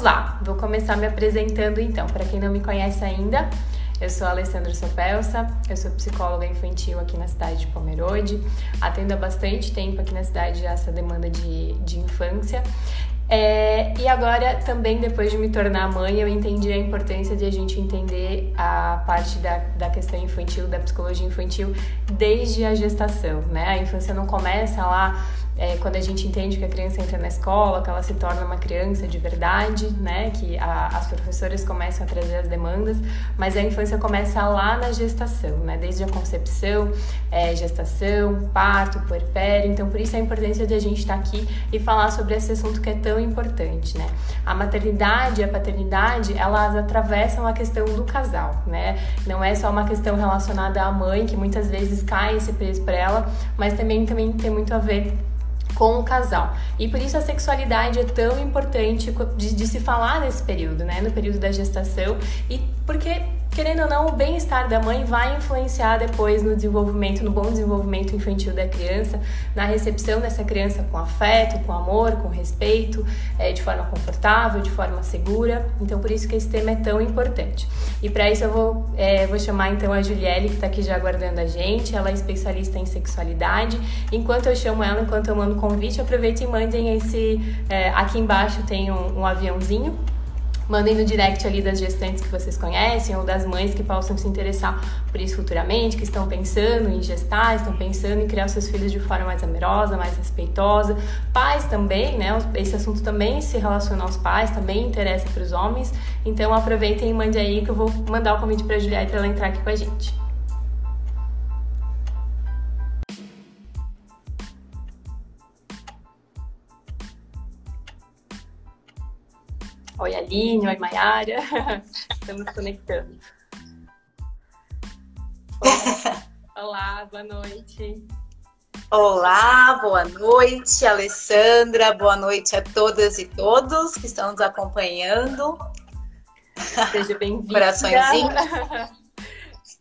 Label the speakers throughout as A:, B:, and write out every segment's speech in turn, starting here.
A: lá, vou começar me apresentando então. Para quem não me conhece ainda, eu sou a Alessandra Sopelsa, eu sou psicóloga infantil aqui na cidade de Pomerode. Atendo há bastante tempo aqui na cidade essa demanda de, de infância. É, e agora, também depois de me tornar mãe, eu entendi a importância de a gente entender a parte da, da questão infantil, da psicologia infantil, desde a gestação, né? A infância não começa lá é, quando a gente entende que a criança entra na escola, que ela se torna uma criança de verdade, né? Que a, as professoras começam a trazer as demandas, mas a infância começa lá na gestação, né? Desde a concepção, é, gestação, parto, puerpério. Então, por isso a importância de a gente estar tá aqui e falar sobre esse assunto que é tão importante, né? A maternidade e a paternidade, elas atravessam a questão do casal, né? Não é só uma questão relacionada à mãe, que muitas vezes cai esse peso para ela, mas também, também tem muito a ver com o casal. E por isso a sexualidade é tão importante de, de, se falar nesse período, né? No período da gestação. E porque querendo ou não, o bem-estar da mãe vai influenciar depois no desenvolvimento, no bom desenvolvimento infantil da criança, na recepção dessa criança com afeto, com amor, com respeito, é, de forma confortável, de forma segura. Então, por isso que esse tema é tão importante. E para isso eu vou, é, vou chamar então a Julielle, que está aqui já aguardando a gente. Ela é especialista em sexualidade. Enquanto eu chamo ela, enquanto eu mando convite, aproveitem e mandem esse. É, aqui embaixo tem um, um aviãozinho Mandem no direct ali das gestantes que vocês conhecem ou das mães que possam se interessar por isso futuramente, que estão pensando em gestar, estão pensando em criar seus filhos de forma mais amorosa, mais respeitosa. Pais também, né? Esse assunto também se relaciona aos pais, também interessa para os homens. Então aproveitem e mande aí que eu vou mandar o convite para a Juliette para ela entrar aqui com a gente. Aline. Oi, Mayara. Estamos conectando. Olá, boa noite.
B: Olá, boa noite, Alessandra. Boa noite a todas e todos que estão nos acompanhando.
A: Seja bem-vinda.
B: Coraçõezinho.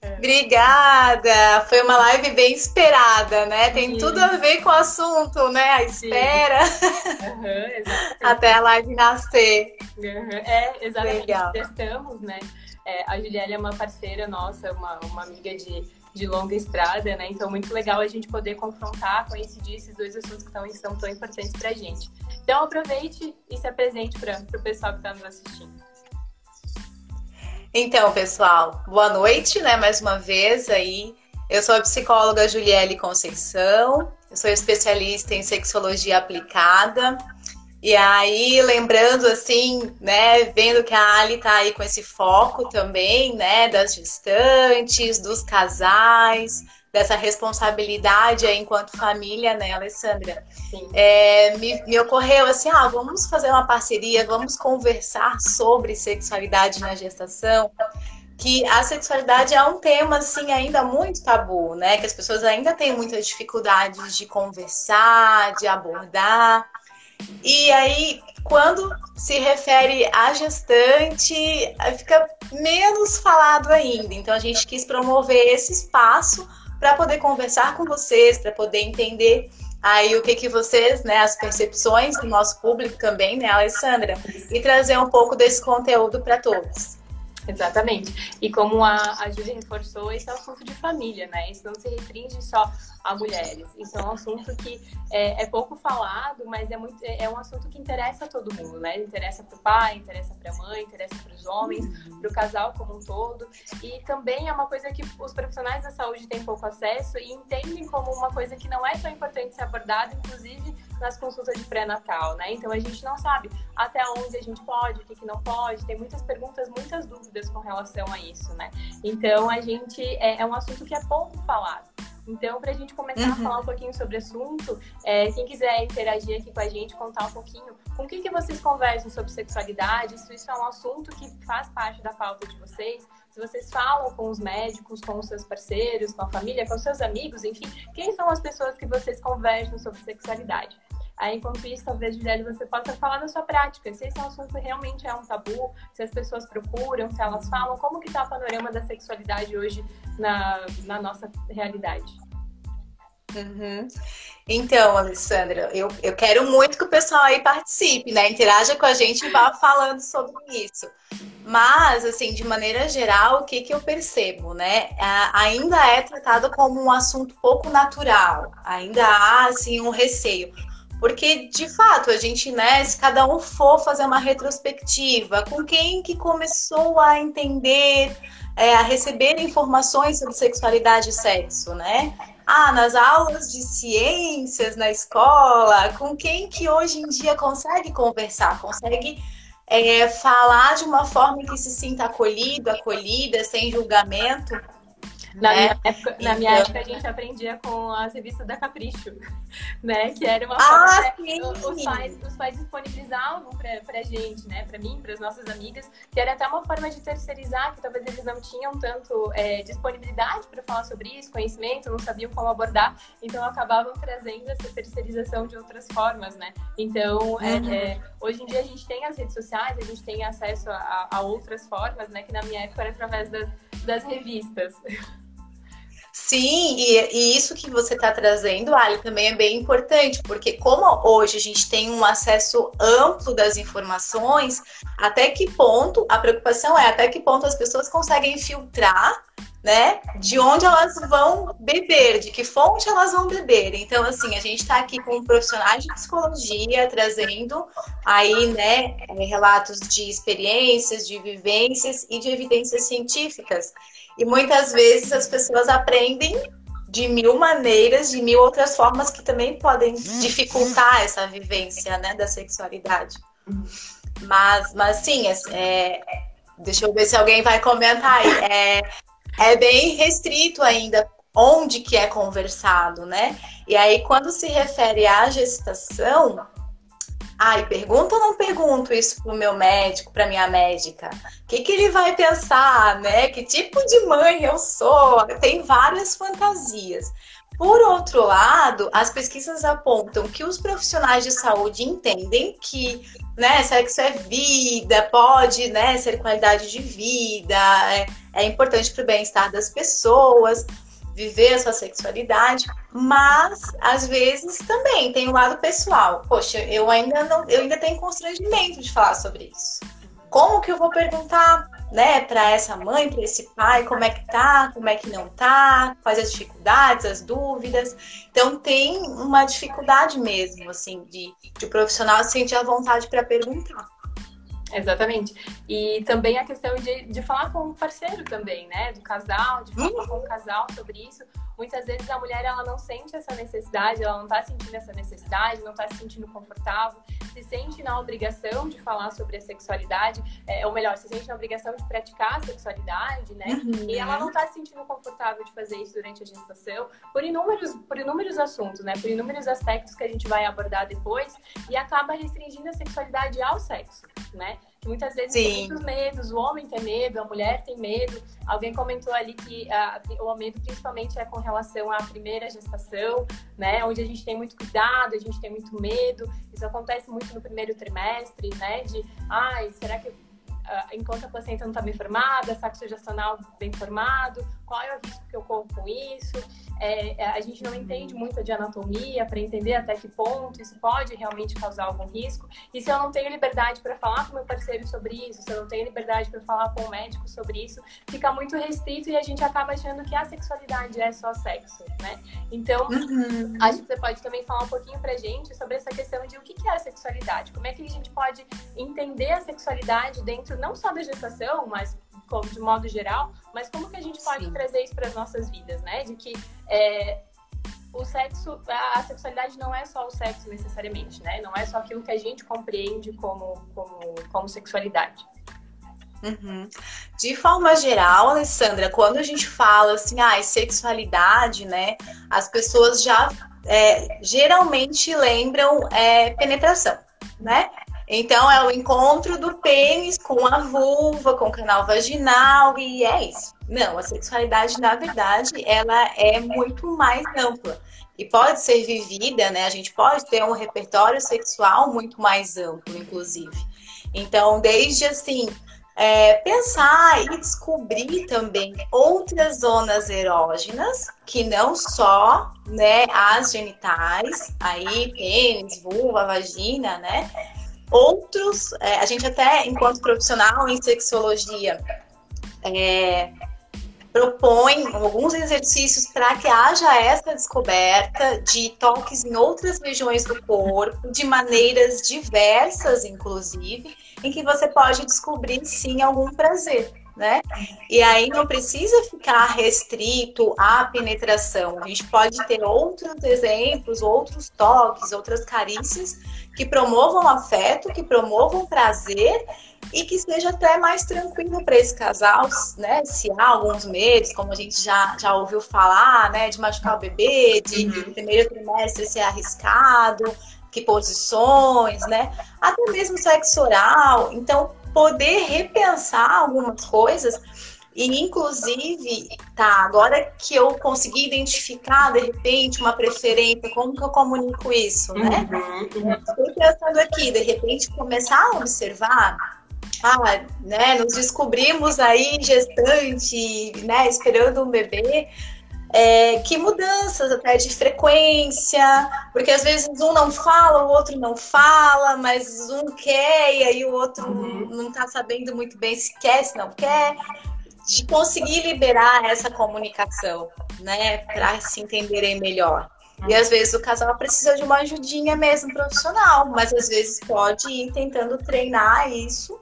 B: É. Obrigada! Foi uma live bem esperada, né? Tem Sim. tudo a ver com o assunto, né? A espera uhum, até a live nascer.
A: Uhum. É, exatamente. Legal. Testamos, né? É, a Juliana é uma parceira nossa, uma, uma amiga de, de longa estrada, né? Então, muito legal a gente poder confrontar, coincidir esses dois assuntos que, tão, são tão importantes pra gente. Então, aproveite e se apresente para o pessoal que está nos assistindo.
B: Então, pessoal, boa noite, né? Mais uma vez aí. Eu sou a psicóloga Juliele Conceição, eu sou especialista em sexologia aplicada. E aí, lembrando assim, né, vendo que a Ali tá aí com esse foco também, né, das gestantes, dos casais, dessa responsabilidade enquanto família, né, Alessandra? É, me, me, ocorreu assim, ah, vamos fazer uma parceria, vamos conversar sobre sexualidade na gestação, que a sexualidade é um tema, assim, ainda muito tabu, né, que as pessoas ainda têm muitas dificuldades de conversar, de abordar, e aí, quando se refere à gestante, fica menos falado ainda. Então, a gente quis promover esse espaço para poder conversar com vocês, para poder entender aí o que que vocês, né, as percepções do nosso público também, né, Alessandra, e trazer um pouco desse conteúdo para todos.
A: Exatamente. E como a, a Júlia reforçou, esse é um assunto de família, né? Isso não se restringe só a mulheres. Isso é um assunto que é, é pouco falado, mas é, muito, é, é um assunto que interessa a todo mundo, né? Interessa para o pai, interessa para a mãe, interessa para os homens, para o casal como um todo. E também é uma coisa que os profissionais da saúde têm pouco acesso e entendem como uma coisa que não é tão importante ser abordada, inclusive nas consultas de pré-natal, né? Então a gente não sabe até onde a gente pode, o que, que não pode. Tem muitas perguntas, muitas dúvidas com relação a isso, né? Então a gente é, é um assunto que é pouco falado. Então, para a gente começar uhum. a falar um pouquinho sobre o assunto, é, quem quiser interagir aqui com a gente, contar um pouquinho com o que, que vocês conversam sobre sexualidade, se isso é um assunto que faz parte da pauta de vocês, se vocês falam com os médicos, com os seus parceiros, com a família, com os seus amigos, enfim, quem são as pessoas que vocês conversam sobre sexualidade? Aí, enquanto isso, talvez, Gisele, você possa falar da sua prática, se esse assunto realmente é um tabu, se as pessoas procuram, se elas falam, como que está o panorama da sexualidade hoje na, na nossa realidade?
B: Uhum. Então, Alessandra, eu, eu quero muito que o pessoal aí participe, né? Interaja com a gente e vá falando sobre isso. Mas, assim, de maneira geral, o que, que eu percebo, né? ainda é tratado como um assunto pouco natural. Ainda há, assim, um receio. Porque, de fato, a gente, né, se cada um for fazer uma retrospectiva, com quem que começou a entender, é, a receber informações sobre sexualidade e sexo, né? ah, nas aulas de ciências na escola, com quem que hoje em dia consegue conversar, consegue é, falar de uma forma que se sinta acolhido, acolhida, sem julgamento.
A: Na, né? minha, época, na minha então época, a gente aprendia com as revistas da Capricho, né? Que era uma
B: ah,
A: forma os pais, os pais disponibilizavam pra, pra gente, né? Pra mim, para as nossas amigas, que era até uma forma de terceirizar, que talvez eles não tinham tanto é, disponibilidade para falar sobre isso, conhecimento, não sabiam como abordar, então acabavam trazendo essa terceirização de outras formas, né? Então, é, uhum. é, hoje em dia a gente tem as redes sociais, a gente tem acesso a, a outras formas, né? Que na minha época era através das, das revistas.
B: Sim, e, e, isso que você está trazendo, Ali, também é bem importante, porque como hoje a gente tem um acesso amplo das informações, até que ponto, a preocupação é até que ponto as pessoas conseguem filtrar, né, de onde elas vão beber, de que fonte elas vão beber. Então, assim, a gente está aqui com profissionais de psicologia trazendo aí, né, relatos de experiências, de vivências e de evidências científicas. E muitas vezes as pessoas aprendem de mil maneiras, de mil outras formas que também podem dificultar essa vivência né, da sexualidade. Mas, mas sim, é, é, deixa eu ver se alguém vai comentar aí. É, é bem restrito ainda onde que é conversado, né? E aí, quando se refere à gestação, Ai, pergunta ou não pergunto isso pro meu médico, pra minha médica? O que, que ele vai pensar, né? Que tipo de mãe eu sou? Tem várias fantasias. Por outro lado, as pesquisas apontam que os profissionais de saúde entendem que né, sexo é vida, pode né, ser qualidade de vida, é, é importante para o bem-estar das pessoas viver a sua sexualidade, mas às vezes também tem o um lado pessoal. Poxa, eu ainda não, eu ainda tenho constrangimento de falar sobre isso. Como que eu vou perguntar, né, para essa mãe, para esse pai, como é que tá, como é que não tá, quais as dificuldades, as dúvidas. Então tem uma dificuldade mesmo, assim, de, de o profissional sentir a vontade para perguntar.
A: Exatamente. E também a questão de, de falar com o parceiro também, né? Do casal, de falar com o casal sobre isso. Muitas vezes a mulher ela não sente essa necessidade, ela não está sentindo essa necessidade, não está se sentindo confortável, se sente na obrigação de falar sobre a sexualidade, é, ou melhor, se sente na obrigação de praticar a sexualidade, né? Uhum. E ela não está se sentindo confortável de fazer isso durante a gestação, por inúmeros, por inúmeros assuntos, né? Por inúmeros aspectos que a gente vai abordar depois, e acaba restringindo a sexualidade ao sexo, né? Muitas vezes tem muitos medos, o homem tem medo, a mulher tem medo. Alguém comentou ali que a, o medo principalmente é com relação à primeira gestação, né? Onde a gente tem muito cuidado, a gente tem muito medo. Isso acontece muito no primeiro trimestre, né? De, ai, será que enquanto a placenta não está bem formada, saco sugestional bem formado, qual é o risco que eu corro com isso? É, é, a gente não entende muito de anatomia para entender até que ponto isso pode realmente causar algum risco. E se eu não tenho liberdade para falar com meu parceiro sobre isso, se eu não tenho liberdade para falar com o médico sobre isso, fica muito restrito e a gente acaba achando que a sexualidade é só sexo, né? Então, uhum. acho que você pode também falar um pouquinho pra gente sobre essa questão de o que é a sexualidade, como é que a gente pode entender a sexualidade dentro não só da gestação, mas de modo geral, mas como que a gente pode Sim. trazer isso para as nossas vidas, né? De que é, o sexo, a, sexualidade não é só o sexo necessariamente, né? Não é só aquilo que a gente compreende como, como, como sexualidade.
B: Uhum. De forma geral, Alessandra, quando a gente fala assim, ah, sexualidade, né? As pessoas já é, geralmente lembram é, penetração, né? Então é o encontro do pênis com a vulva, com o canal vaginal e é isso. Não, a sexualidade, na verdade, ela é muito mais ampla e pode ser vivida, né? A gente pode ter um repertório sexual muito mais amplo, inclusive. Então, desde assim, é, pensar e descobrir também outras zonas erógenas, que não só né, as genitais, aí pênis, vulva, vagina, né? Outros, é, a gente até, enquanto profissional em sexologia, é, propõe alguns exercícios para que haja essa descoberta de toques em outras regiões do corpo, de maneiras diversas, inclusive, em que você pode descobrir sim algum prazer. Né? E aí não precisa ficar restrito à penetração. A gente pode ter outros exemplos, outros toques, outras carícias que promovam afeto, que promovam prazer e que seja até mais tranquilo para esse casal, né? Se há alguns medos, como a gente já, já ouviu falar, né? De machucar o bebê, de uhum. primeiro trimestre ser arriscado, que posições, né? Até mesmo sexo oral. Então, poder repensar algumas coisas e, inclusive, tá, agora que eu consegui identificar, de repente, uma preferência, como que eu comunico isso, né? Uhum. Estou pensando aqui, de repente, começar a observar ah, né, nos descobrimos aí gestante, né, esperando um bebê, é, que mudanças até de frequência, porque às vezes um não fala, o outro não fala, mas um quer e aí o outro uhum. não está sabendo muito bem se quer, se não quer, de conseguir liberar essa comunicação, né, para se entenderem melhor. E às vezes o casal precisa de uma ajudinha mesmo profissional, mas às vezes pode ir tentando treinar isso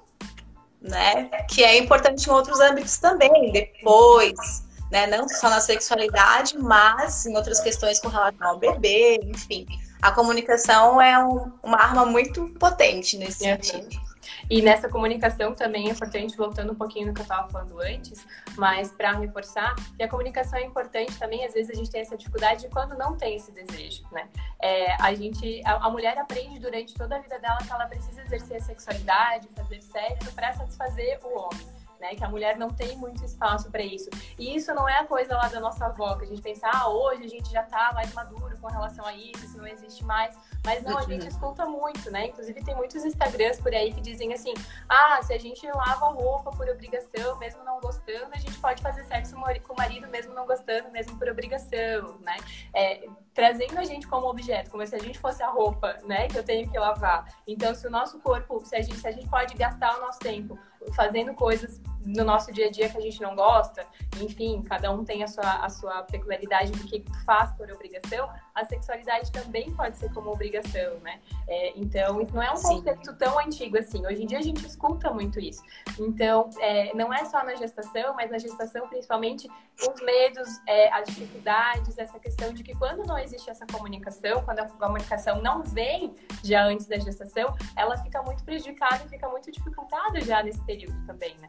B: né? Que é importante em outros âmbitos também, depois, né? Não só na sexualidade, mas em outras questões com relação ao bebê, enfim. A comunicação é um, uma arma muito potente nesse sentido.
A: E nessa comunicação também é importante, voltando um pouquinho no que eu estava falando antes, mas para reforçar, que a comunicação é importante também, às vezes a gente tem essa dificuldade de quando não tem esse desejo, né? É, a gente, a, a, mulher aprende durante toda a vida dela que ela precisa exercer a sexualidade, fazer sexo para satisfazer o homem né? Que a mulher não tem muito espaço para isso. E isso não é a coisa lá da nossa avó, que a gente pensa, ah, hoje a gente já tá mais maduro com relação a isso, isso não existe mais. Mas não, a gente escuta muito, né? Inclusive tem muitos Instagrams por aí que dizem assim, ah, se a gente lava roupa por obrigação, mesmo não gostando, a gente pode fazer sexo com o marido mesmo não gostando, mesmo por obrigação, né? É, trazendo a gente como objeto, como se a gente fosse a roupa, né, que eu tenho que lavar. Então, se o nosso corpo, se a gente, se a gente pode gastar o nosso tempo fazendo coisas no nosso dia a dia que a gente não gosta, enfim, cada um tem a sua, a sua peculiaridade do que faz por obrigação, a sexualidade também pode ser como obrigação, né? É, então, isso não é um Sim. conceito tão antigo assim. Hoje em dia a gente escuta muito isso. Então, é, não é só na gestação, mas na gestação, principalmente, os medos, é, as dificuldades, essa questão de que quando não existe essa comunicação, quando a comunicação não vem já antes da gestação, ela fica muito prejudicada e fica muito dificultada já nesse período também, né?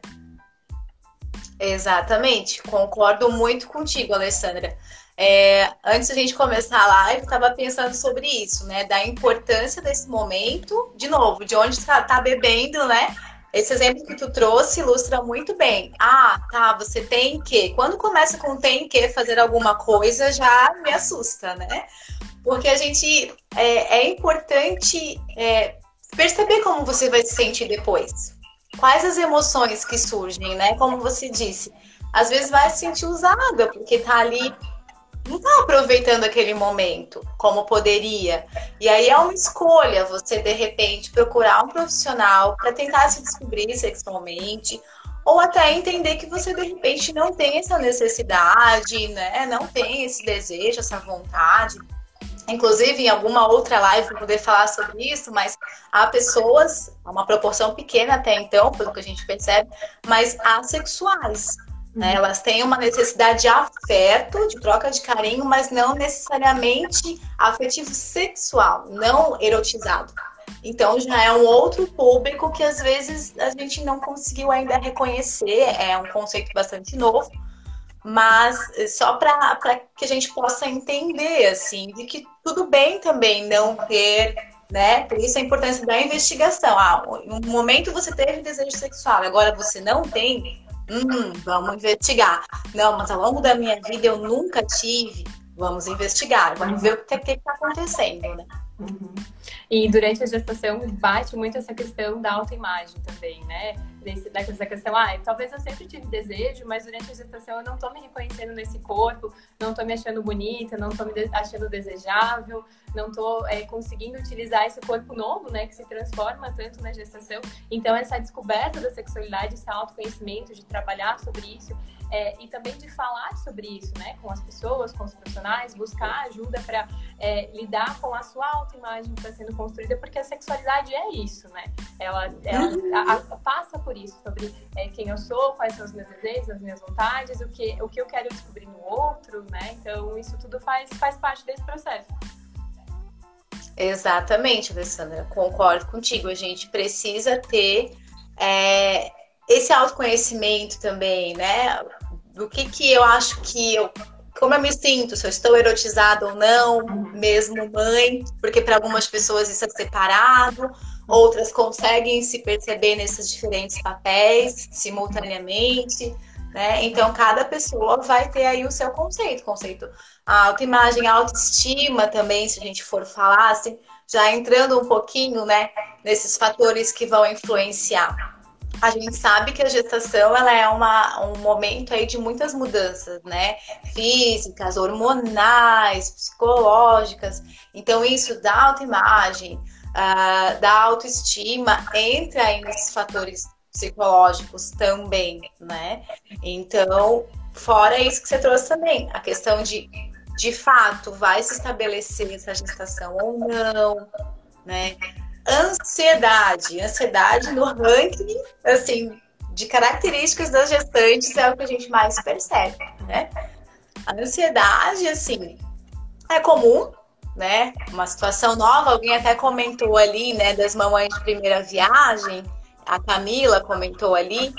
B: Exatamente, concordo muito contigo, Alessandra. É, antes da gente começar a live, estava pensando sobre isso, né? Da importância desse momento, de novo, de onde está tá bebendo, né? Esse exemplo que tu trouxe ilustra muito bem. Ah, tá, você tem que. Quando começa com tem que fazer alguma coisa, já me assusta, né? Porque a gente é, é importante é, perceber como você vai se sentir depois quais as emoções que surgem, né? Como você disse, às vezes vai se sentir usada, porque tá ali, não tá aproveitando aquele momento como poderia. E aí é uma escolha você, de repente, procurar um profissional para tentar se descobrir sexualmente, ou até entender que você, de repente, não tem essa necessidade, né? Não tem esse desejo, essa vontade inclusive em alguma outra live poder falar sobre isso, mas há pessoas, uma proporção pequena até então, pelo que a gente percebe, mas assexuais. Né? Uhum. Elas têm uma necessidade de afeto, de troca de carinho, mas não necessariamente afetivo sexual, não erotizado. Então já é um outro público que às vezes a gente não conseguiu ainda reconhecer, é um conceito bastante novo, mas só para que a gente possa entender, assim, de que tudo bem também não ter, né? Por isso a importância da investigação. Ah, em um momento você teve desejo sexual, agora você não tem, hum, vamos investigar. Não, mas ao longo da minha vida eu nunca tive, vamos investigar, vamos ver o que está acontecendo, né?
A: Uhum. E durante a gestação bate muito essa questão da autoimagem também, né? Desse, dessa questão, ah, talvez eu sempre tive desejo, mas durante a gestação eu não tô me reconhecendo nesse corpo, não tô me achando bonita, não tô me achando desejável, não tô é, conseguindo utilizar esse corpo novo, né, que se transforma tanto na gestação. Então, essa descoberta da sexualidade, esse autoconhecimento, de trabalhar sobre isso, é, e também de falar sobre isso, né, com as pessoas, com os profissionais, buscar ajuda para é, lidar com a sua autoimagem que está sendo construída, porque a sexualidade é isso, né? Ela, ela uhum. a, a, passa por isso, sobre é, quem eu sou, quais são os meus desejos, as minhas vontades, o que, o que eu quero descobrir no outro, né? Então, isso tudo faz, faz parte desse processo.
B: Exatamente, Alessandra, concordo contigo. A gente precisa ter é, esse autoconhecimento também, né? Do que que eu acho que eu como eu me sinto, se eu estou erotizada ou não, mesmo mãe, porque para algumas pessoas isso é separado, outras conseguem se perceber nesses diferentes papéis simultaneamente, né? Então cada pessoa vai ter aí o seu conceito, conceito a autoimagem, a autoestima também, se a gente for falar, assim, já entrando um pouquinho, né, nesses fatores que vão influenciar a gente sabe que a gestação ela é uma, um momento aí de muitas mudanças, né? Físicas, hormonais, psicológicas. Então, isso da autoimagem, uh, da autoestima, entra aí nesses fatores psicológicos também, né? Então, fora isso que você trouxe também, a questão de, de fato, vai se estabelecer essa gestação ou não, né? Ansiedade. Ansiedade no ranking, assim, de características das gestantes é o que a gente mais percebe, né? A ansiedade, assim, é comum, né? Uma situação nova, alguém até comentou ali, né, das mamães de primeira viagem, a Camila comentou ali,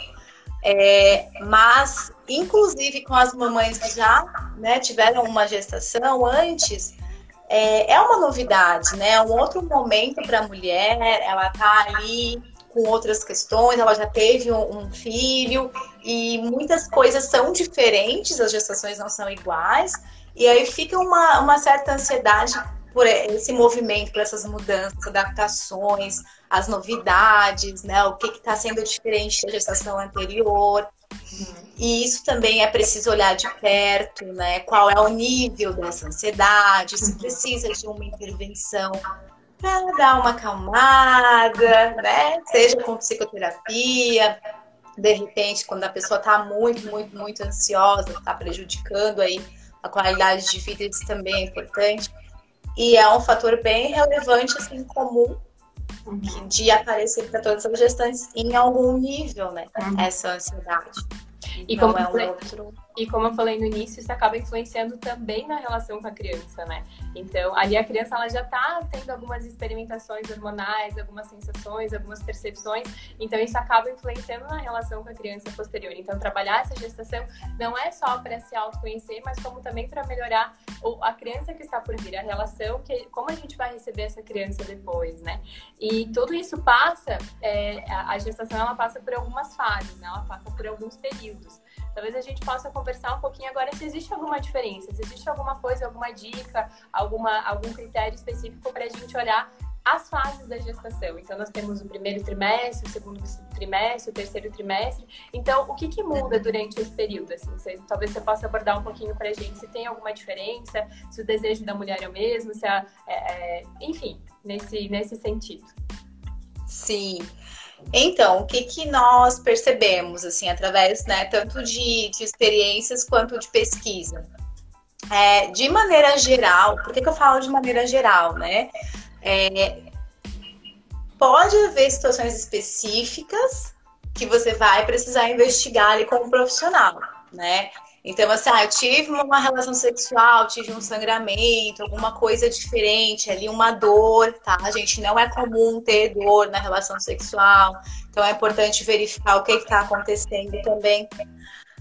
B: é, mas, inclusive com as mamães que já né, tiveram uma gestação antes, é, é uma novidade, né? É um outro momento para a mulher, ela está ali com outras questões, ela já teve um, um, filho e muitas coisas são diferentes, as gestações não são iguais, e aí fica uma, uma certa ansiedade por esse movimento, por essas mudanças, adaptações, as novidades, né? O que está sendo diferente da gestação anterior. E isso também é preciso olhar de perto, né? Qual é o nível dessa ansiedade, se precisa de uma intervenção para dar uma acalmada, né? Seja com psicoterapia, de repente, quando a pessoa está muito, muito, muito ansiosa, está prejudicando aí a qualidade de vida, isso também é importante. E é um fator bem relevante, assim, comum de aparecer para todas as gestantes em algum nível, né? Uhum. Essa ansiedade.
A: E como, é um outro... e como eu falei no início, isso acaba influenciando também na relação com a criança, né? Então, ali a criança ela já está tendo algumas experimentações hormonais, algumas sensações, algumas percepções, então isso acaba influenciando na relação com a criança posterior. Então, trabalhar essa gestação não é só para se autoconhecer, mas como também para melhorar a criança que está por vir, a relação, que como a gente vai receber essa criança depois, né? E tudo isso passa, é, a gestação ela passa por algumas fases, né? Ela passa por alguns períodos. Talvez a gente possa conversar um pouquinho agora se existe alguma diferença, se existe alguma coisa, alguma dica, alguma, algum critério específico para a gente olhar as fases da gestação. Então, nós temos o primeiro trimestre, o segundo trimestre, o terceiro trimestre. Então, o que, que muda durante esse período? Assim, você, talvez você possa abordar um pouquinho para a gente se tem alguma diferença, se o desejo da mulher é o mesmo, se a, é, é, enfim, nesse, nesse sentido.
B: Sim. Então, o que, que nós percebemos, assim, através, né, tanto de, de experiências quanto de pesquisa? É, de maneira geral, por que, que eu falo de maneira geral, né? É, pode haver situações específicas que você vai precisar investigar ali como profissional, né? Então, assim, ah, eu tive uma relação sexual, tive um sangramento, alguma coisa diferente ali, uma dor, tá? A gente não é comum ter dor na relação sexual, então é importante verificar o que está acontecendo também.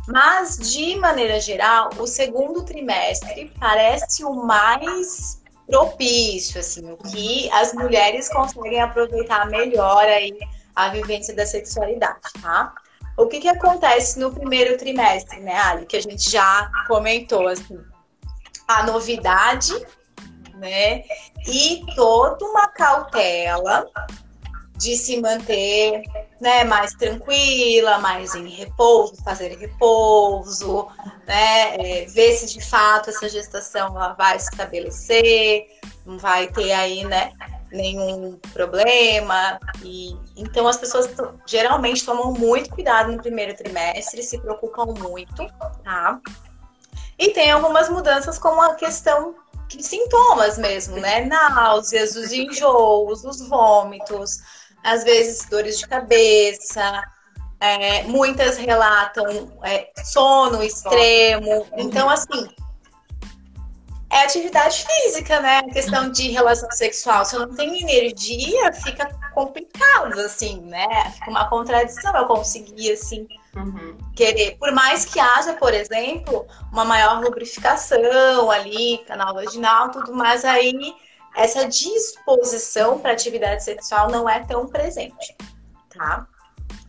B: Mas, de maneira geral, o segundo trimestre parece o mais propício, assim, o que as mulheres conseguem aproveitar melhor aí a vivência da sexualidade, tá? O que, que acontece no primeiro trimestre, né, Ali? Que a gente já comentou, assim. A novidade né? E toda uma cautela de se manter né, mais tranquila, mais em repouso, fazer repouso, né, é, ver se de fato essa gestação ela vai se estabelecer, não vai ter aí, né, nenhum problema. E então as pessoas geralmente tomam muito cuidado no primeiro trimestre, se preocupam muito, tá? E tem algumas mudanças como a questão de sintomas mesmo, né? Náuseas, os enjoos, os vômitos, às vezes dores de cabeça, é, muitas relatam é, sono extremo. Então, assim, é atividade física, né? A questão de relação sexual. Se eu não tenho energia, fica complicado, assim, né? Fica uma contradição eu conseguir, assim, uhum. querer. Por mais que haja, por exemplo, uma maior lubrificação ali, canal vaginal, tudo mais, aí essa disposição para atividade sexual não é tão presente, tá?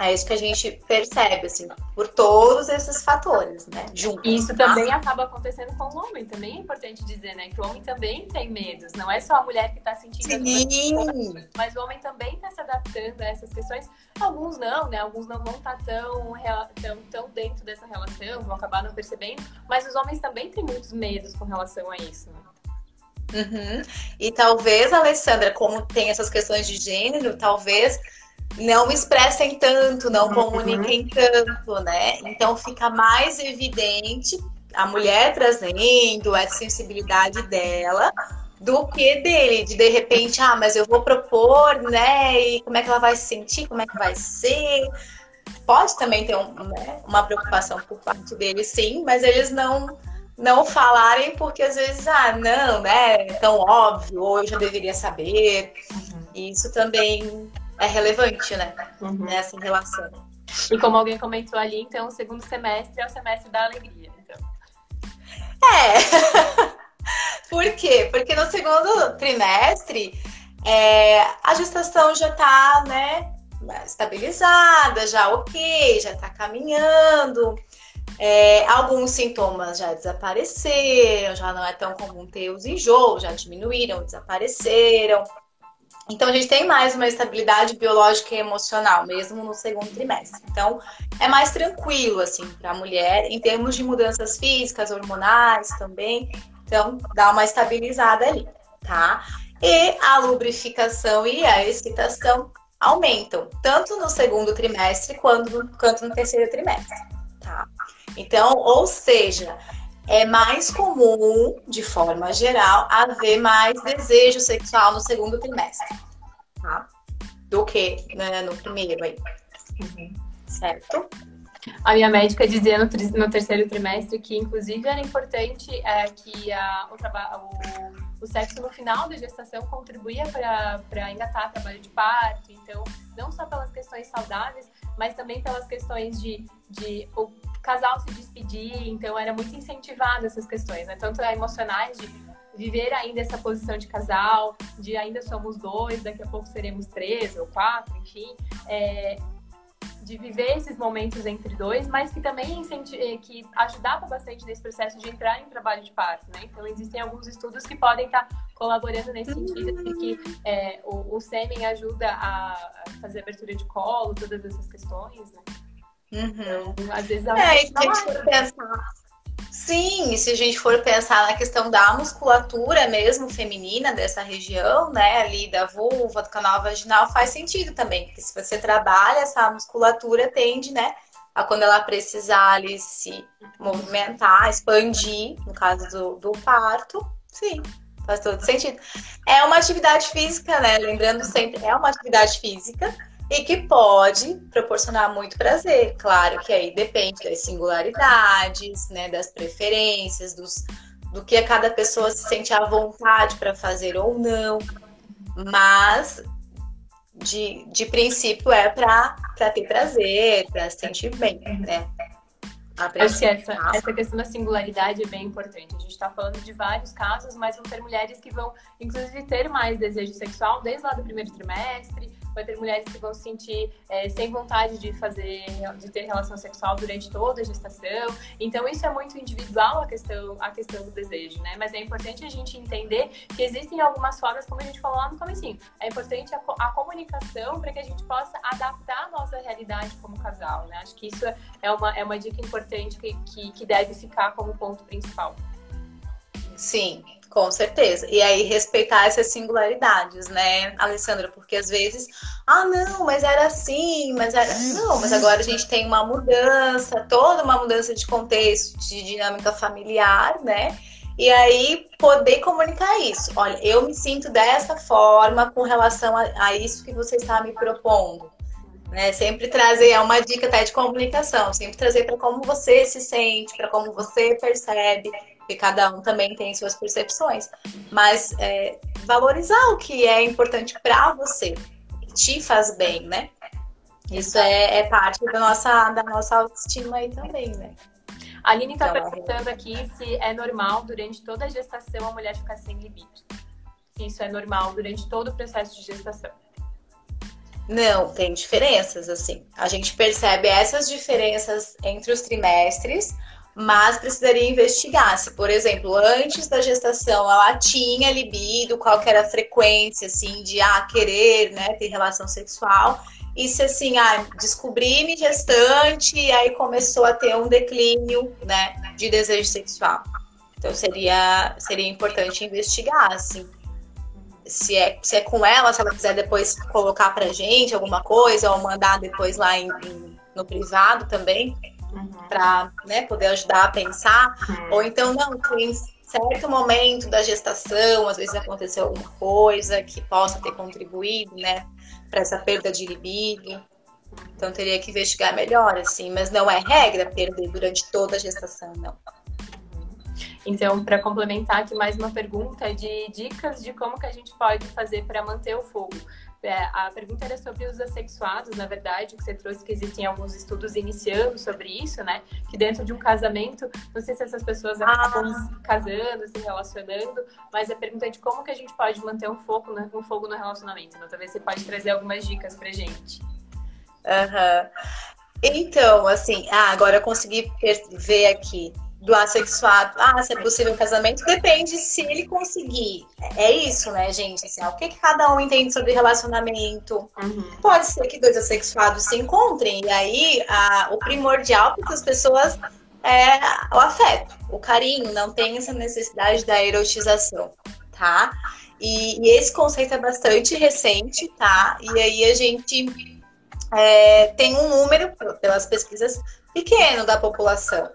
B: É isso que a gente percebe, assim, por todos esses fatores, né?
A: Juntos. Isso também acaba acontecendo com o homem, também é importante dizer, né? Que o homem também tem medos, não é só a mulher que está sentindo
B: Sim.
A: mas o homem também está se adaptando a essas questões. Alguns não, né? Alguns não vão estar tá tão, tão, tão dentro dessa relação, vão acabar não percebendo, mas os homens também têm muitos medos com relação a isso, né?
B: Uhum. E talvez, Alessandra, como tem essas questões de gênero, talvez não expressem tanto, não uhum. comuniquem tanto, né? Então fica mais evidente a mulher trazendo essa sensibilidade dela do que dele, de de repente, ah, mas eu vou propor, né? E como é que ela vai se sentir, como é que vai ser? Pode também ter um, né, uma preocupação por parte dele, sim, mas eles não não falarem porque às vezes, ah, não, né? É tão óbvio, ou eu já deveria saber. Uhum. Isso também é relevante, né? Uhum. Nessa relação.
A: E como alguém comentou ali, então o segundo semestre é o semestre da alegria. Então.
B: É. Por quê? Porque no segundo trimestre é, a gestação já está, né, estabilizada, já ok, já está caminhando. É, alguns sintomas já desapareceram, já não é tão comum ter os enjoos, já diminuíram, desapareceram. Então, a gente tem mais uma estabilidade biológica e emocional, mesmo no segundo trimestre. Então, é mais tranquilo, assim, para a mulher, em termos de mudanças físicas, hormonais também. Então, dá uma estabilizada ali, tá? E a lubrificação e a excitação aumentam, tanto no segundo trimestre quanto no, quanto no terceiro trimestre, tá? Então, ou seja, é mais comum, de forma geral, haver mais desejo sexual no segundo trimestre, tá? Do que né, no primeiro aí. Uhum. Certo?
A: A minha médica dizia no, no, terceiro trimestre que, inclusive, era importante é, que a, o, o, o, sexo no final da gestação contribuía para engatar trabalho de parto. Então, não só pelas questões saudáveis, mas também pelas questões de, de o casal se despedir. Então, era muito incentivado essas questões, né? tanto emocionais de viver ainda essa posição de casal, de ainda somos dois, daqui a pouco seremos três ou quatro, enfim. É, de viver esses momentos entre dois, mas que também eh, que ajudava bastante nesse processo de entrar em trabalho de parto, né? Então existem alguns estudos que podem estar colaborando nesse sentido, assim, que é, o, o sêmen ajuda a fazer abertura de colo, todas essas questões, né?
B: Uhum. Então, às vezes é, a gente for pensar Sim, se a gente for pensar na questão da musculatura mesmo feminina dessa região, né, ali da vulva, do canal vaginal, faz sentido também, porque se você trabalha essa musculatura, tende, né, a quando ela precisar ali se movimentar, expandir, no caso do, do parto, sim, faz todo sentido. É uma atividade física, né, lembrando sempre, é uma atividade física, e que pode proporcionar muito prazer. Claro que aí depende das singularidades, né, das preferências, dos, do que a cada pessoa se sente à vontade para fazer ou não. Mas de, de princípio é para ter prazer, para se sentir bem, né?
A: Acho que essa, essa questão da singularidade é bem importante. A gente está falando de vários casos, mas vão ter mulheres que vão, inclusive, ter mais desejo sexual desde lá do primeiro trimestre, vai ter mulheres que vão se sentir é, sem vontade de fazer, de ter relação sexual durante toda a gestação. Então, isso é muito individual a questão, a questão do desejo, né? Mas é importante a gente entender que existem algumas formas, como a gente falou lá no comecinho. É importante a, a comunicação para que a gente possa adaptar a nossa realidade como casal, né? Acho que isso é uma, é uma dica importante que, que, que deve ficar como ponto principal.
B: Sim, com certeza. E aí respeitar essas singularidades, né, Alessandra? Porque às vezes, ah, não, mas era assim, mas era. Não, mas agora a gente tem uma mudança, toda uma mudança de contexto, de dinâmica familiar, né? E aí poder comunicar isso. Olha, eu me sinto dessa forma com relação a, a isso que você está me propondo. Né? Sempre trazer, é uma dica até de comunicação, sempre trazer para como você se sente, para como você percebe, porque cada um também tem suas percepções, mas é, valorizar o que é importante para você, que te faz bem, né? Isso é, é, parte da nossa, da nossa autoestima aí também, né?
A: A Aline está então, perguntando aqui se é normal durante toda a gestação a mulher ficar sem libido. Se isso é normal durante todo o processo de gestação.
B: Não, tem diferenças, assim. A gente percebe essas diferenças entre os trimestres, mas precisaria investigar se, por exemplo, antes da gestação ela tinha libido, qual era a frequência, assim, de ah, querer, né, ter relação sexual, e se, assim, ah, descobri-me gestante, e aí começou a ter um declínio, né, de desejo sexual. Então, seria, seria importante investigar, assim, se é, se é com ela, se ela quiser depois colocar pra gente alguma coisa, ou mandar depois lá em, em no privado também, uhum. para né, poder ajudar a pensar. Uhum. Ou então, não, em certo momento da gestação, às vezes aconteceu alguma coisa que possa ter contribuído, né, para essa perda de libido. Então teria que investigar melhor, assim, mas não é regra perder durante toda a gestação, não.
A: Então, para complementar aqui mais uma pergunta de dicas de como que a gente pode fazer para manter o fogo. É, a pergunta era sobre os assexuados, na verdade, que você trouxe que existem alguns estudos iniciando sobre isso, né? Que dentro de um casamento, não sei se essas pessoas acabam ah. casando, se relacionando, mas a pergunta é de como que a gente pode manter um fogo, um fogo no relacionamento. Então, talvez você pode trazer algumas dicas pra gente.
B: Aham. Uhum. Então, assim, ah, agora eu consegui ver aqui do assexuado, ah, se é possível um casamento, depende se ele conseguir. É isso, né, gente? Assim, o que, que cada um entende sobre relacionamento? Uhum. Pode ser que dois assexuados se encontrem, e aí a, o primordial para as pessoas é o afeto, o carinho, não tem essa necessidade da erotização, tá? E, e esse conceito é bastante recente, tá? E aí a gente é, tem um número, pelas pesquisas, pequeno da população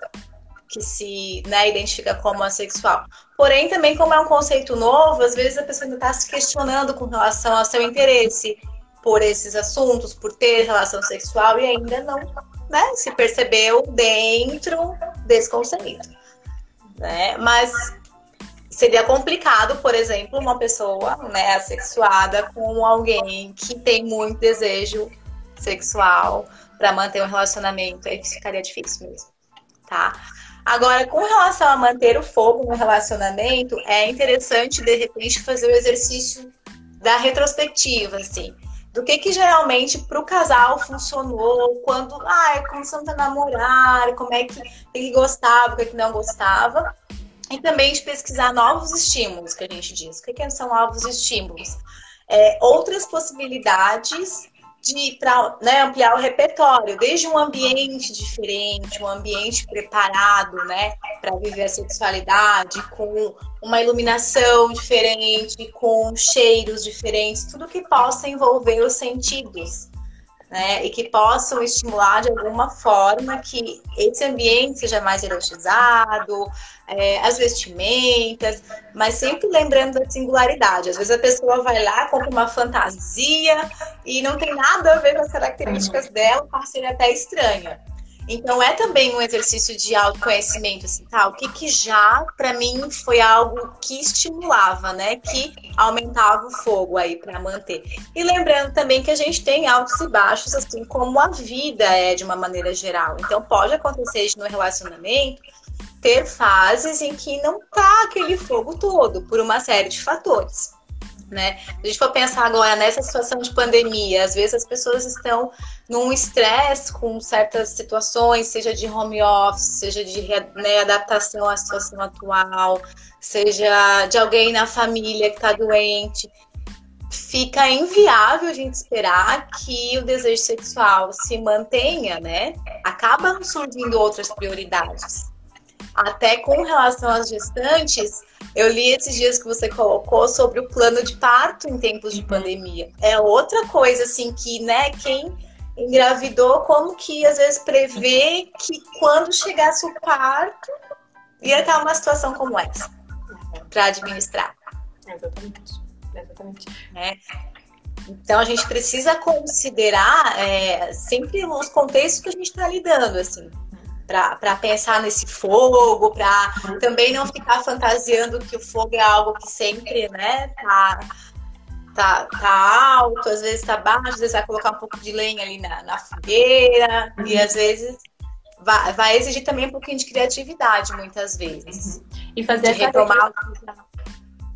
B: que se né, identifica como assexual. Porém, também como é um conceito novo, às vezes a pessoa ainda está se questionando com relação ao seu interesse por esses assuntos, por ter relação sexual e ainda não né, se percebeu dentro desse conceito. Né? Mas seria complicado, por exemplo, uma pessoa né, assexuada com alguém que tem muito desejo sexual para manter um relacionamento, aí ficaria difícil mesmo, tá? Agora, com relação a manter o fogo no relacionamento, é interessante, de repente, fazer o exercício da retrospectiva, assim. Do que que geralmente para o casal funcionou, quando, ah, começamos a namorar, como é que ele gostava, o que, é que não gostava. E também de pesquisar novos estímulos, que a gente diz. O que, que são novos estímulos? É, outras possibilidades de para né, ampliar o repertório, desde um ambiente diferente, um ambiente preparado, né, para viver a sexualidade, com uma iluminação diferente, com cheiros diferentes, tudo que possa envolver os sentidos né? E que possam estimular de alguma forma que esse ambiente seja mais erotizado, é, as vestimentas, mas sempre lembrando da singularidade. Às vezes a pessoa vai lá, compra uma fantasia e não tem nada a ver com as características dela, o parceiro é até estranha. Então é também um exercício de autoconhecimento, assim, tá? O que que já para mim foi algo que estimulava, né? Que aumentava o fogo aí para manter. E lembrando também que a gente tem altos e baixos, assim como a vida é de uma maneira geral. Então pode acontecer no relacionamento ter fases em que não tá aquele fogo todo por uma série de fatores. né? Se a gente for pensar agora nessa situação de pandemia, às vezes as pessoas estão num estresse com certas situações, seja de home office, seja de né, adaptação à situação atual, seja de alguém na família que está doente. Fica inviável a gente esperar que o desejo sexual se mantenha, né? Acabam surgindo outras prioridades. Até com relação às gestantes, eu li esses dias que você colocou sobre o plano de parto em tempos de pandemia. É outra coisa, assim, que, né, quem engravidou, como que às vezes prevê que quando chegasse o parto ia estar uma situação como essa para administrar.
A: Exatamente. Exatamente.
B: Né? Então a gente precisa considerar é, sempre os contextos que a gente está lidando, assim para pensar nesse fogo, para também não ficar fantasiando que o fogo é algo que sempre, né, tá, tá, tá alto, às vezes tá baixo, às vezes vai colocar um pouco de lenha ali na, na fogueira, uhum. e às vezes vai, vai, exigir também um pouquinho de criatividade, muitas vezes. Uhum.
A: E fazer essa retomar...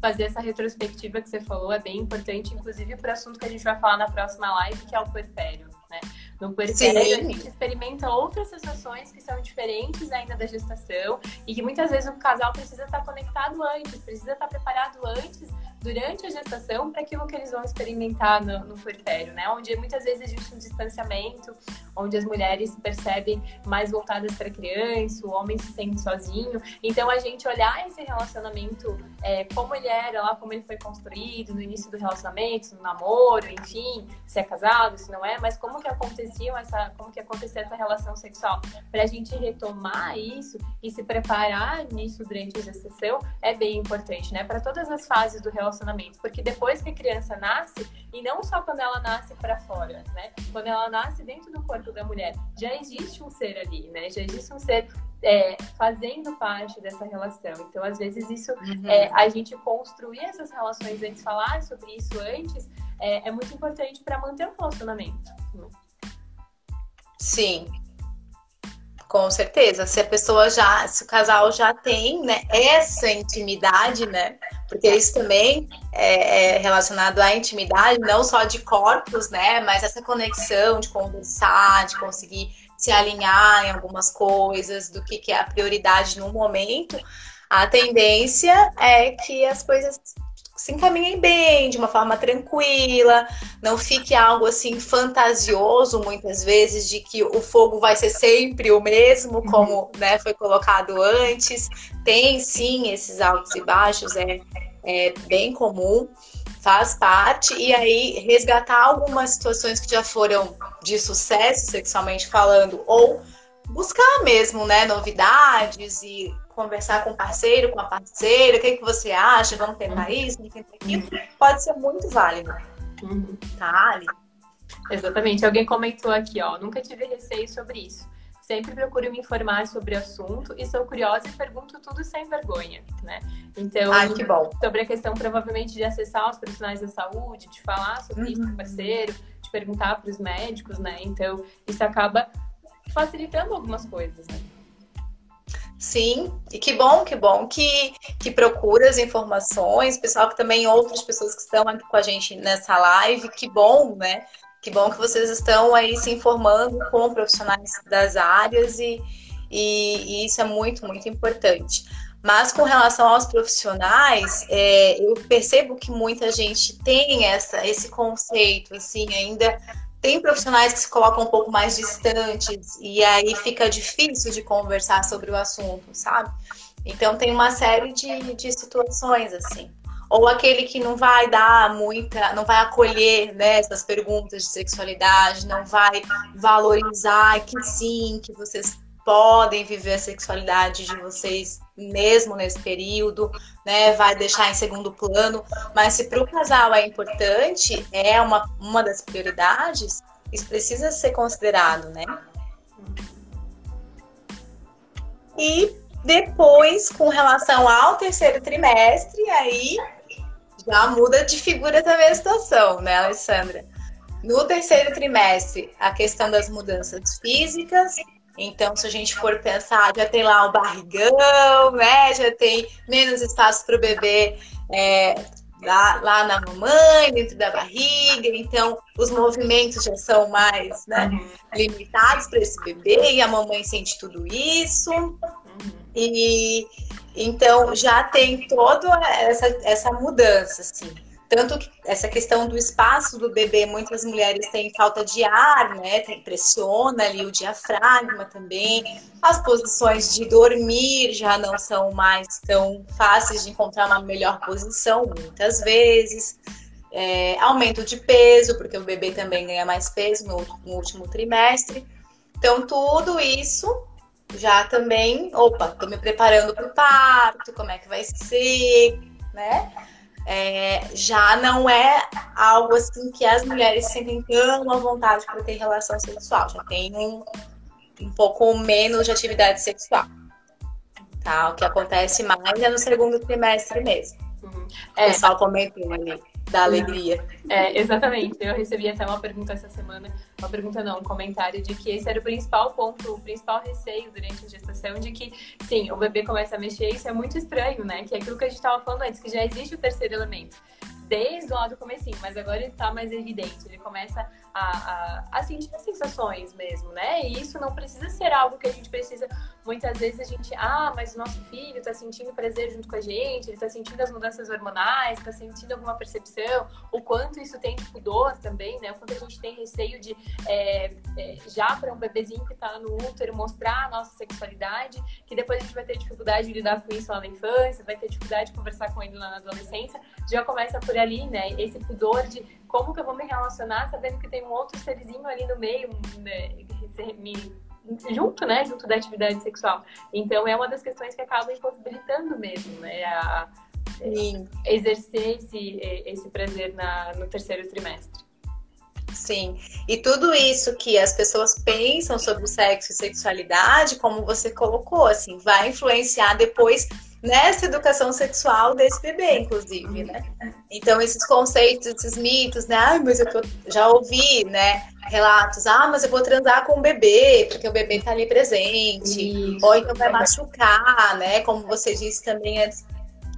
A: Fazer essa retrospectiva que você falou é bem importante, inclusive para o assunto que a gente vai falar na próxima live, que é o puerpério, né? No puerpério, a gente experimenta outras sensações que são diferentes ainda da gestação e que muitas vezes o casal precisa estar conectado antes, precisa estar preparado antes durante a gestação para aquilo que eles vão experimentar no, no puerpério, né? Onde muitas vezes existe um distanciamento, onde as mulheres se percebem mais voltadas para a criança, o homem se sente sozinho. Então, a gente olhar esse relacionamento, é, como ele era lá, como ele foi construído no início do relacionamento, no namoro, enfim, se é casado, se não é, mas como que aconteciam essa, como que acontecia essa relação sexual, para a gente retomar isso e se preparar nisso durante a gestação é bem importante, né? Para todas as fases do relacionamento relacionamento, porque depois que a criança nasce, e não só quando ela nasce para fora, né? Quando ela nasce dentro do corpo da mulher, já existe um ser ali, né? Já existe um ser é, fazendo parte dessa relação. Então, às vezes, isso uhum. é, a gente construir essas relações antes, falar sobre isso antes, é, é muito importante para manter o relacionamento.
B: Sim, com certeza. Se a pessoa já, se o casal já tem, né, essa intimidade, né? Porque isso também é, é relacionado à intimidade, não só de corpos, né? Mas essa conexão de conversar, de conseguir se alinhar em algumas coisas, do que, que é a prioridade no momento. A tendência é que as coisas se encaminhem bem, de uma forma tranquila, não fique algo assim fantasioso muitas vezes de que o fogo vai ser sempre o mesmo, uhum. como né, foi colocado antes. Tem sim esses altos e baixos, é, é bem comum, faz parte, e aí resgatar algumas situações que já foram de sucesso sexualmente falando, ou buscar mesmo, né, novidades e conversar com o parceiro, com a parceira, o que, que você acha, vamos tentar uhum. isso, vamos tentar aquilo, pode ser muito válido. Uhum. Tá, Ali?
A: Exatamente. Alguém comentou aqui, ó, nunca tive receio sobre isso. Sempre procuro me informar sobre o assunto e sou curiosa e pergunto tudo sem vergonha, né? Então,
B: Ai, que bom.
A: sobre a questão provavelmente de acessar os profissionais da saúde, de falar sobre uhum. isso com o parceiro, de perguntar para os médicos, né? Então, isso acaba facilitando algumas coisas, né?
B: Sim, e que bom, que bom que, que procura as informações, pessoal que também outras pessoas que estão aqui com a gente nessa live, que bom, né? Que bom que vocês estão aí se informando com profissionais das áreas e, e, e isso é muito, muito importante. Mas com relação aos profissionais, é, eu percebo que muita gente tem essa, esse conceito, assim, ainda tem profissionais que se colocam um pouco mais distantes e aí fica difícil de conversar sobre o assunto, sabe? Então tem uma série de, de situações assim. Ou aquele que não vai dar muita, não vai acolher né, essas perguntas de sexualidade, não vai valorizar que sim, que vocês podem viver a sexualidade de vocês mesmo nesse período, né? Vai deixar em segundo plano. Mas se para o casal é importante, é uma, uma das prioridades, isso precisa ser considerado, né? E depois, com relação ao terceiro trimestre, aí já muda de figura também a situação, né, Alessandra? No terceiro trimestre, a questão das mudanças físicas então, se a gente for pensar, já tem lá o barrigão, né? Já tem menos espaço para o bebê é, lá, lá na mamãe, dentro da barriga, então os movimentos já são mais né, uhum. limitados para esse bebê e a mamãe sente tudo isso. Uhum. E então já tem toda essa, essa mudança, assim. Tanto que essa questão do espaço do bebê, muitas mulheres têm falta de ar, né? Pressiona ali o diafragma também. As posições de dormir já não são mais tão fáceis de encontrar uma melhor posição, muitas vezes. É, aumento de peso, porque o bebê também ganha mais peso no, no último trimestre. Então, tudo isso já também, opa, tô me preparando para o parto, como é que vai ser, né? É, já não é algo assim que as mulheres sentem tão à vontade para ter relação sexual, já tem um, um pouco menos de atividade sexual. Tá? O que acontece mais é no segundo trimestre mesmo. Uhum. É, o pessoal comentou ali da alegria.
A: É, exatamente. Eu recebi até uma pergunta essa semana, uma pergunta não, um comentário de que esse era o principal ponto, o principal receio durante a gestação, de que, sim, o bebê começa a mexer, isso é muito estranho, né? Que é aquilo que a gente estava falando antes, que já existe o terceiro elemento desde lá do comecinho, mas agora ele tá mais evidente, ele começa a, a, a, sentir as sensações mesmo, né? E isso não precisa ser algo que a gente precisa, muitas vezes a gente, ah, mas o nosso filho tá sentindo prazer junto com a gente, ele tá sentindo as mudanças hormonais, tá sentindo alguma percepção, o quanto isso tem de pudor também, né? O quanto a gente tem receio de, é, é, já para um bebezinho que tá no útero, mostrar a nossa sexualidade, que depois a gente vai ter dificuldade de lidar com isso lá na infância, vai ter dificuldade de conversar com ele lá na adolescência, já começa por ali, né? Esse pudor de como que eu vou me relacionar sabendo que tem um outro serzinho ali no meio, né? me, junto, né? Junto da atividade sexual. Então é uma das questões que acaba impossibilitando mesmo, né? A, Sim. exercer esse, esse prazer na, no terceiro trimestre.
B: Sim, e tudo isso que as pessoas pensam sobre o sexo e sexualidade, como você colocou, assim, vai influenciar depois nessa educação sexual desse bebê, inclusive, né? Então, esses conceitos, esses mitos, né? Ah, mas eu já ouvi, né? Relatos, ah, mas eu vou transar com o bebê, porque o bebê tá ali presente, Isso. ou então vai machucar, né? Como você disse também antes,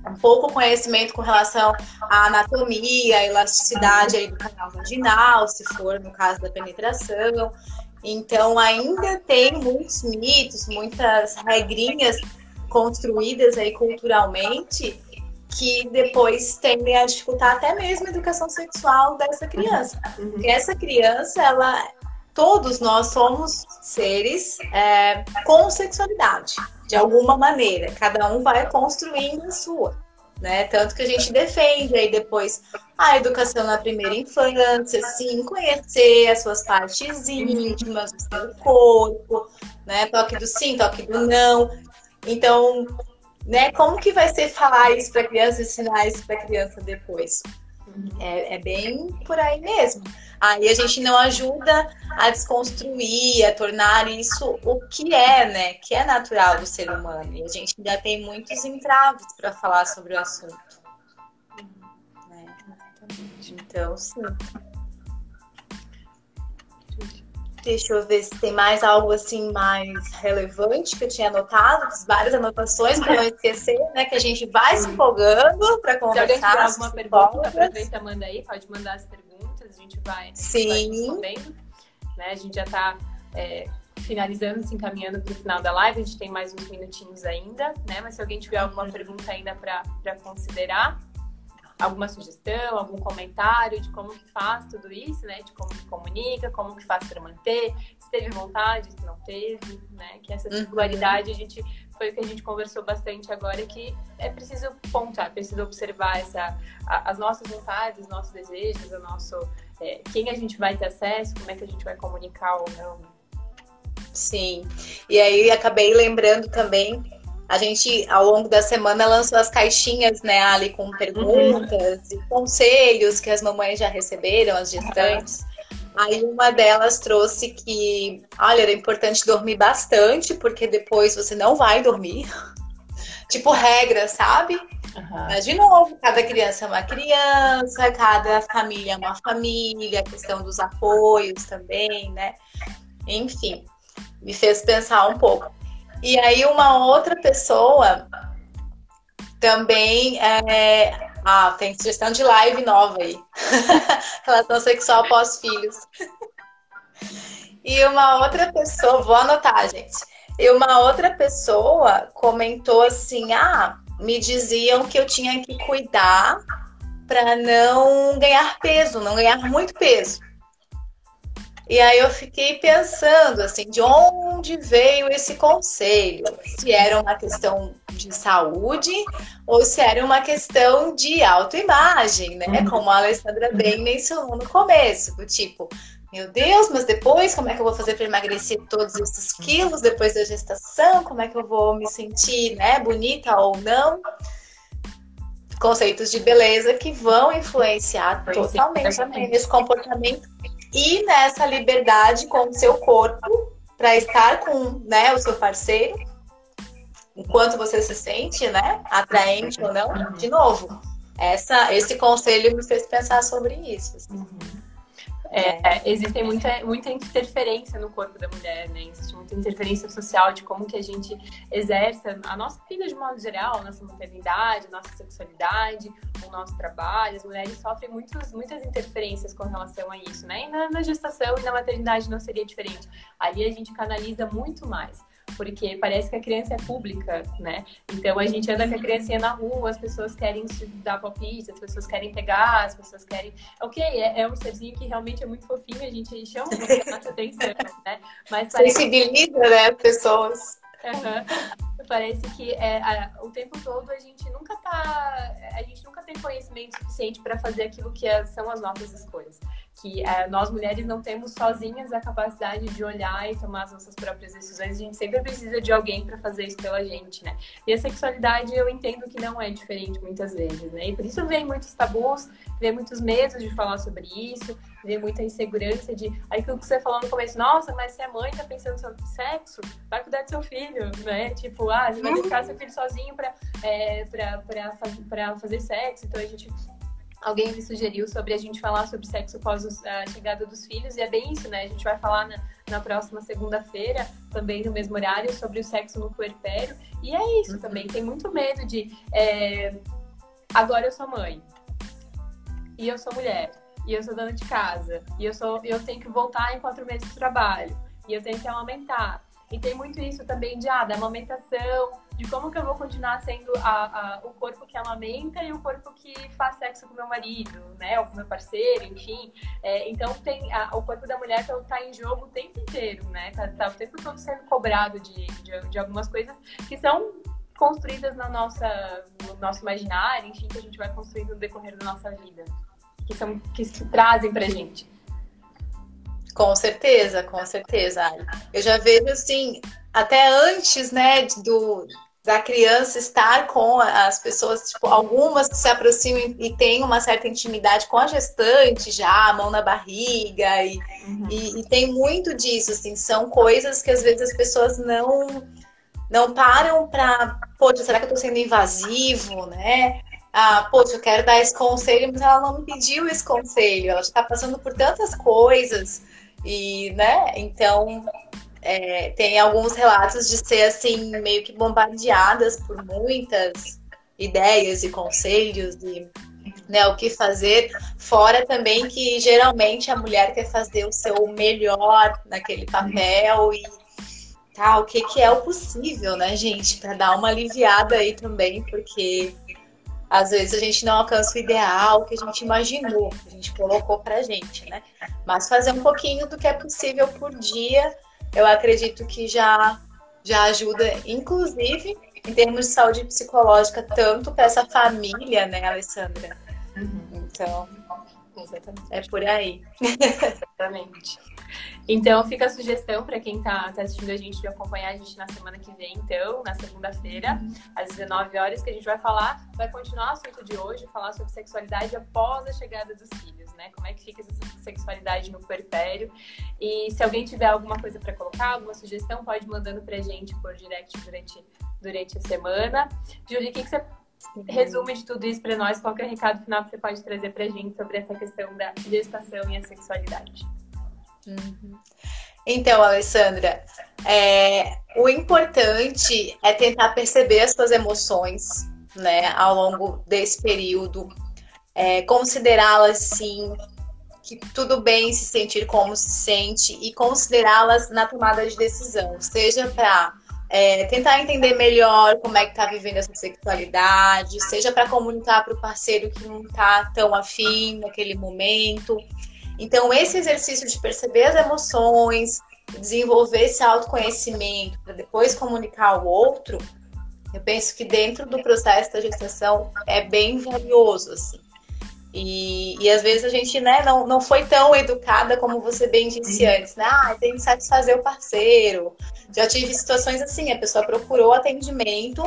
B: um pouco conhecimento com relação à anatomia, à elasticidade aí do canal vaginal, se for no caso da penetração. Então, ainda tem muitos mitos, muitas regrinhas construídas aí culturalmente que depois tendem a dificultar até mesmo a educação sexual dessa criança. Uhum. Porque essa criança, ela, todos nós somos seres é, com sexualidade, de alguma maneira. Cada um vai construindo a sua. Né? Tanto que a gente defende aí depois a educação na primeira infância, sim, conhecer as suas partes íntimas, o seu corpo, né? Toque do sim, toque do não. Então, né, como que vai ser falar isso para criança, ensinar isso para criança depois? Uhum. É, é, bem por aí mesmo. Aí a gente não ajuda a desconstruir, a tornar isso o que é, né? Que é natural do ser humano. E a gente ainda tem muitos entraves para falar sobre o assunto. Né? Então, sim. Deixa eu ver se tem mais algo assim mais relevante que eu tinha anotado, várias anotações para não esquecer, né? Que a gente vai se empolgando para conversar. Se alguém tiver
A: alguma pergunta, aproveita manda aí, pode mandar as perguntas, a gente vai,
B: Sim. vai
A: respondendo. Né? A gente já está é, finalizando, se encaminhando para o final da live, a gente tem mais uns minutinhos ainda, né? Mas se alguém tiver alguma uhum. pergunta ainda para considerar, alguma sugestão, algum comentário de como que faz tudo isso, né? De como que comunica, como que faz para manter, se teve vontade, se não teve, né? Que essa singularidade uhum. a gente foi o que a gente conversou bastante agora, que é preciso pontuar, é preciso observar essa, a, as nossas vontades, os nossos desejos, o nosso é, quem a gente vai ter acesso, como é que a gente vai comunicar ou não.
B: Sim. E aí acabei lembrando também a gente, ao longo da semana, lançou as caixinhas, né, ali com perguntas uhum. e conselhos que as mamães já receberam, as gestantes. Aí uma delas trouxe que, olha, era importante dormir bastante, porque depois você não vai dormir. tipo regra, sabe? Uhum. Mas, de novo, cada criança é uma criança, cada família é uma família, a questão dos apoios também, né? Enfim, me fez pensar um pouco. E aí uma outra pessoa também é, Ah, tem sugestão de live nova aí. Relação sexual pós-filhos. E uma outra pessoa, vou anotar, gente. E uma outra pessoa comentou assim: ah, me diziam que eu tinha que cuidar para não ganhar peso, não ganhar muito peso. E aí eu fiquei pensando assim, de onde veio esse conselho? Se era uma questão de saúde ou se era uma questão de autoimagem, né? Uhum. Como a Alessandra bem mencionou no começo, do tipo, meu Deus, mas depois como é que eu vou fazer para emagrecer todos esses quilos depois da gestação? Como é que eu vou me sentir, né, bonita ou não? Conceitos de beleza que vão influenciar totalmente nesse comportamento e nessa liberdade com o seu corpo para estar com né, o seu parceiro, enquanto você se sente né, atraente ou não. De novo, essa, esse conselho me fez pensar sobre isso. Assim. Uhum.
A: É, é, existe muita, muita interferência no corpo da mulher, né? Existe muita interferência social de como que a gente exerce a nossa vida de modo geral, a nossa maternidade, a nossa sexualidade, o nosso trabalho. As mulheres sofrem muitos, muitas interferências com relação a isso, né? E na, na gestação e na maternidade não seria diferente. Ali a gente canaliza muito mais porque parece que a criança é pública, né? Então a gente anda com a criancinha na rua, as pessoas querem dar palpite, as pessoas querem pegar, as pessoas querem. Ok, é, é um serzinho que realmente é muito fofinho, a gente chama muito a nossa atenção, né?
B: Mas. Sensibiliza, né, as pessoas.
A: Uhum parece que é, a, o tempo todo a gente nunca tá. A gente nunca tem conhecimento suficiente para fazer aquilo que é, são as nossas escolhas. Que é, nós mulheres não temos sozinhas a capacidade de olhar e tomar as nossas próprias decisões. A gente sempre precisa de alguém para fazer isso pela gente, né? E a sexualidade eu entendo que não é diferente muitas vezes, né? E por isso vem muitos tabus, vem muitos medos de falar sobre isso, vem muita insegurança de. Aquilo que você falou no começo, nossa, mas se a mãe tá pensando sobre sexo, vai cuidar do seu filho, né? Tipo, ah, você vai deixar seu filho sozinho pra, é, pra, pra, pra fazer sexo. Então a gente alguém me sugeriu sobre a gente falar sobre sexo após a chegada dos filhos, e é bem isso, né? A gente vai falar na, na próxima segunda-feira, também no mesmo horário, sobre o sexo no puerpério. E é isso uhum. também, tem muito medo de. É, agora eu sou mãe. E eu sou mulher. E eu sou dona de casa. E eu, sou, eu tenho que voltar em quatro meses de trabalho. E eu tenho que amamentar. E tem muito isso também de, ah, da amamentação, de como que eu vou continuar sendo a, a, o corpo que amamenta e o corpo que faz sexo com meu marido, né? Ou com meu parceiro, enfim. É, então tem a, o corpo da mulher tá, tá em jogo o tempo inteiro, né? Tá, tá o tempo todo sendo cobrado de, de, de algumas coisas que são construídas na nossa, no nosso imaginário, enfim, que a gente vai construindo no decorrer da nossa vida. Que, são, que se trazem pra gente.
B: Com certeza, com certeza. Eu já vejo assim, até antes, né, do, da criança estar com as pessoas, tipo, algumas que se aproximam e têm uma certa intimidade com a gestante já, a mão na barriga, e, uhum. e, e, tem muito disso, assim, são coisas que às vezes as pessoas não não param para, poxa, será que eu tô sendo invasivo, né? ah, poxa, eu quero dar esse conselho, mas ela não me pediu esse conselho, ela está passando por tantas coisas, e, né, então é, tem alguns relatos de ser assim, meio que bombardeadas por muitas ideias e conselhos e né, o que fazer, fora também que geralmente a mulher quer fazer o seu melhor naquele papel e tá, o que, que é o possível, né, gente, para dar uma aliviada aí também, porque às vezes a gente não alcança o ideal que a gente imaginou, que a gente colocou pra gente, né? Mas fazer um pouquinho do que é possível por dia, eu acredito que já, já ajuda, inclusive em termos de saúde psicológica, tanto para essa família, né, Alessandra? Uhum. Então, Exatamente. é por aí.
A: Exatamente. Então, fica a sugestão para quem está tá assistindo a gente de acompanhar a gente na semana que vem, então, na segunda-feira, às 19 horas, que a gente vai falar, vai continuar o assunto de hoje, falar sobre sexualidade após a chegada dos filhos, né? Como é que fica essa sexualidade no puerpério. E se alguém tiver alguma coisa para colocar, alguma sugestão, pode mandando para a gente por direct durante, durante a semana. Júlia, o que, que você resume de tudo isso para nós? Qual é o recado final que você pode trazer para a gente sobre essa questão da gestação e a sexualidade?
B: Uhum. Então, Alessandra, é, o importante é tentar perceber as suas emoções, né, ao longo desse período, é, considerá-las sim, que tudo bem se sentir como se sente e considerá-las na tomada de decisão, seja para é, tentar entender melhor como é que tá vivendo essa sexualidade, seja para comunicar para o parceiro que não tá tão afim naquele momento. Então, esse exercício de perceber as emoções, desenvolver esse autoconhecimento para depois comunicar ao outro, eu penso que dentro do processo da gestação é bem valioso, assim. E, e às vezes a gente né, não, não foi tão educada como você bem disse antes, né? Ah, tem que satisfazer o parceiro. Já tive situações assim, a pessoa procurou atendimento,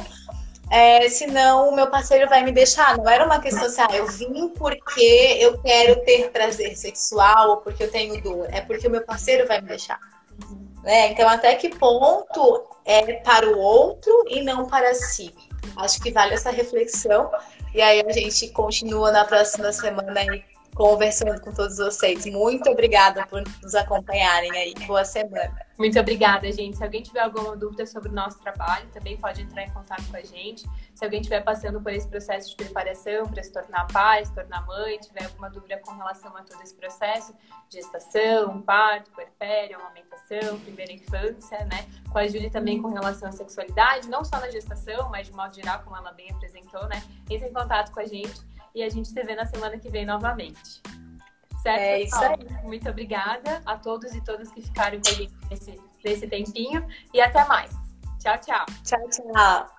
B: é, senão o meu parceiro vai me deixar. Não era uma questão assim, ah, eu vim porque eu quero ter prazer sexual ou porque eu tenho dor. É porque o meu parceiro vai me deixar. Né? Então, até que ponto é para o outro e não para si? Acho que vale essa reflexão. E aí a gente continua na próxima semana aí conversando com todos vocês. Muito obrigada por nos acompanharem aí. Boa semana.
A: Muito obrigada, gente. Se alguém tiver alguma dúvida sobre o nosso trabalho, também pode entrar em contato com a gente. Se alguém estiver passando por esse processo de preparação para se tornar pai, se tornar mãe, tiver alguma dúvida com relação a todo esse processo, gestação, parto, puerpério, amamentação, primeira infância, né? Com a Júlia também com relação à sexualidade, não só na gestação, mas de modo geral, como ela bem apresentou, né? Entre em contato com a gente e a gente se vê na semana que vem novamente. Certo?
B: É isso aí.
A: Muito obrigada a todos e todas que ficaram com a gente nesse, nesse tempinho e até mais. Tchau, tchau.
B: Tchau, tchau.